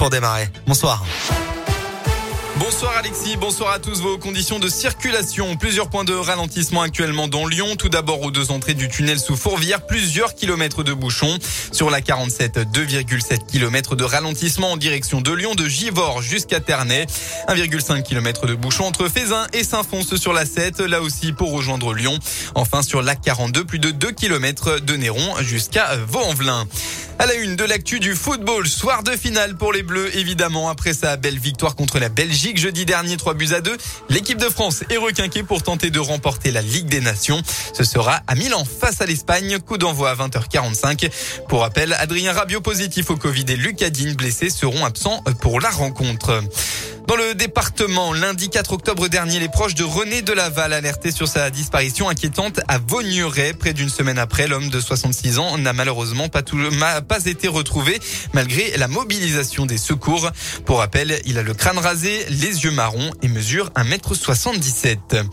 pour démarrer. Bonsoir. Bonsoir Alexis, bonsoir à tous. Vos conditions de circulation, plusieurs points de ralentissement actuellement dans Lyon. Tout d'abord aux deux entrées du tunnel sous Fourvière, plusieurs kilomètres de bouchons. Sur la 47, 2,7 kilomètres de ralentissement en direction de Lyon, de Givors jusqu'à Ternay. 1,5 km de bouchons entre Fézin et Saint-Fons sur la 7, là aussi pour rejoindre Lyon. Enfin sur la 42, plus de 2 km de Néron jusqu'à Vaux-en-Velin. À la une de l'actu du football, soir de finale pour les Bleus, évidemment, après sa belle victoire contre la Belgique jeudi dernier, 3 buts à 2. L'équipe de France est requinquée pour tenter de remporter la Ligue des Nations. Ce sera à Milan face à l'Espagne, coup d'envoi à 20h45. Pour rappel, Adrien Rabiot positif au Covid et Lucadine blessé seront absents pour la rencontre. Dans le département, lundi 4 octobre dernier, les proches de René Delaval alertaient sur sa disparition inquiétante à Vaugneray. Près d'une semaine après, l'homme de 66 ans n'a malheureusement pas été retrouvé malgré la mobilisation des secours. Pour rappel, il a le crâne rasé, les yeux marrons et mesure 1m77.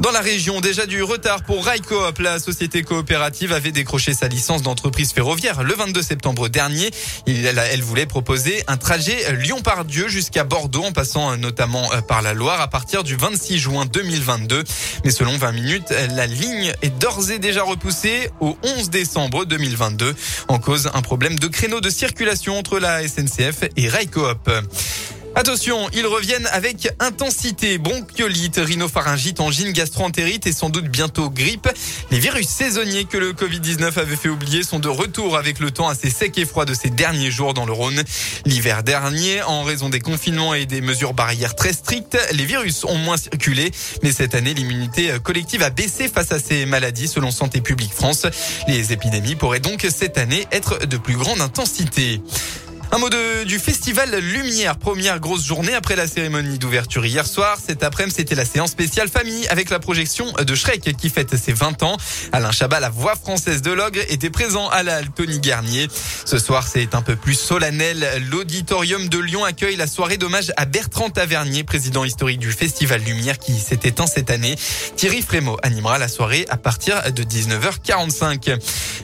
Dans la région, déjà du retard pour Railcoop. La société coopérative avait décroché sa licence d'entreprise ferroviaire le 22 septembre dernier. Elle voulait proposer un trajet Lyon-Pardieu jusqu'à Bordeaux en passant euh, notamment euh, par la Loire à partir du 26 juin 2022. Mais selon 20 minutes, la ligne est d'ores et déjà repoussée au 11 décembre 2022 en cause un problème de créneau de circulation entre la SNCF et Railcoop. Attention, ils reviennent avec intensité. Bronchiolite, rhinopharyngite, angine, gastroentérite et sans doute bientôt grippe. Les virus saisonniers que le Covid-19 avait fait oublier sont de retour avec le temps assez sec et froid de ces derniers jours dans le Rhône. L'hiver dernier, en raison des confinements et des mesures barrières très strictes, les virus ont moins circulé. Mais cette année, l'immunité collective a baissé face à ces maladies selon Santé publique France. Les épidémies pourraient donc cette année être de plus grande intensité. Un mot de, du festival Lumière, première grosse journée après la cérémonie d'ouverture hier soir. Cet après-midi, c'était la séance spéciale famille avec la projection de Shrek qui fête ses 20 ans. Alain Chabat, la voix française de l'ogre, était présent à la Tony Garnier. Ce soir, c'est un peu plus solennel. L'auditorium de Lyon accueille la soirée d'hommage à Bertrand Tavernier, président historique du festival Lumière qui s'est éteint cette année. Thierry Frémaux animera la soirée à partir de 19h45.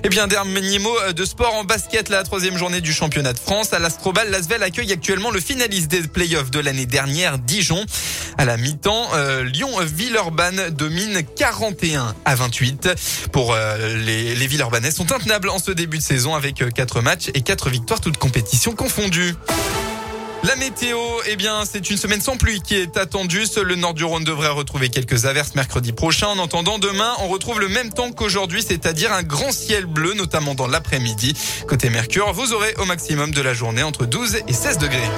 Eh bien, dernier mot de sport en basket, la troisième journée du championnat de France à l'Astrobal, l'Asvel accueille actuellement le finaliste des playoffs de l'année dernière, Dijon. À la mi-temps, euh, Lyon-Villeurbanne domine 41 à 28. Pour euh, les, les Villeurbanais sont intenables en ce début de saison avec 4 euh, matchs et 4 victoires, toutes compétitions confondues. La météo, eh bien, c'est une semaine sans pluie qui est attendue. Seul le nord du Rhône devrait retrouver quelques averses mercredi prochain. En entendant, demain, on retrouve le même temps qu'aujourd'hui, c'est-à-dire un grand ciel bleu, notamment dans l'après-midi. Côté Mercure, vous aurez au maximum de la journée entre 12 et 16 degrés.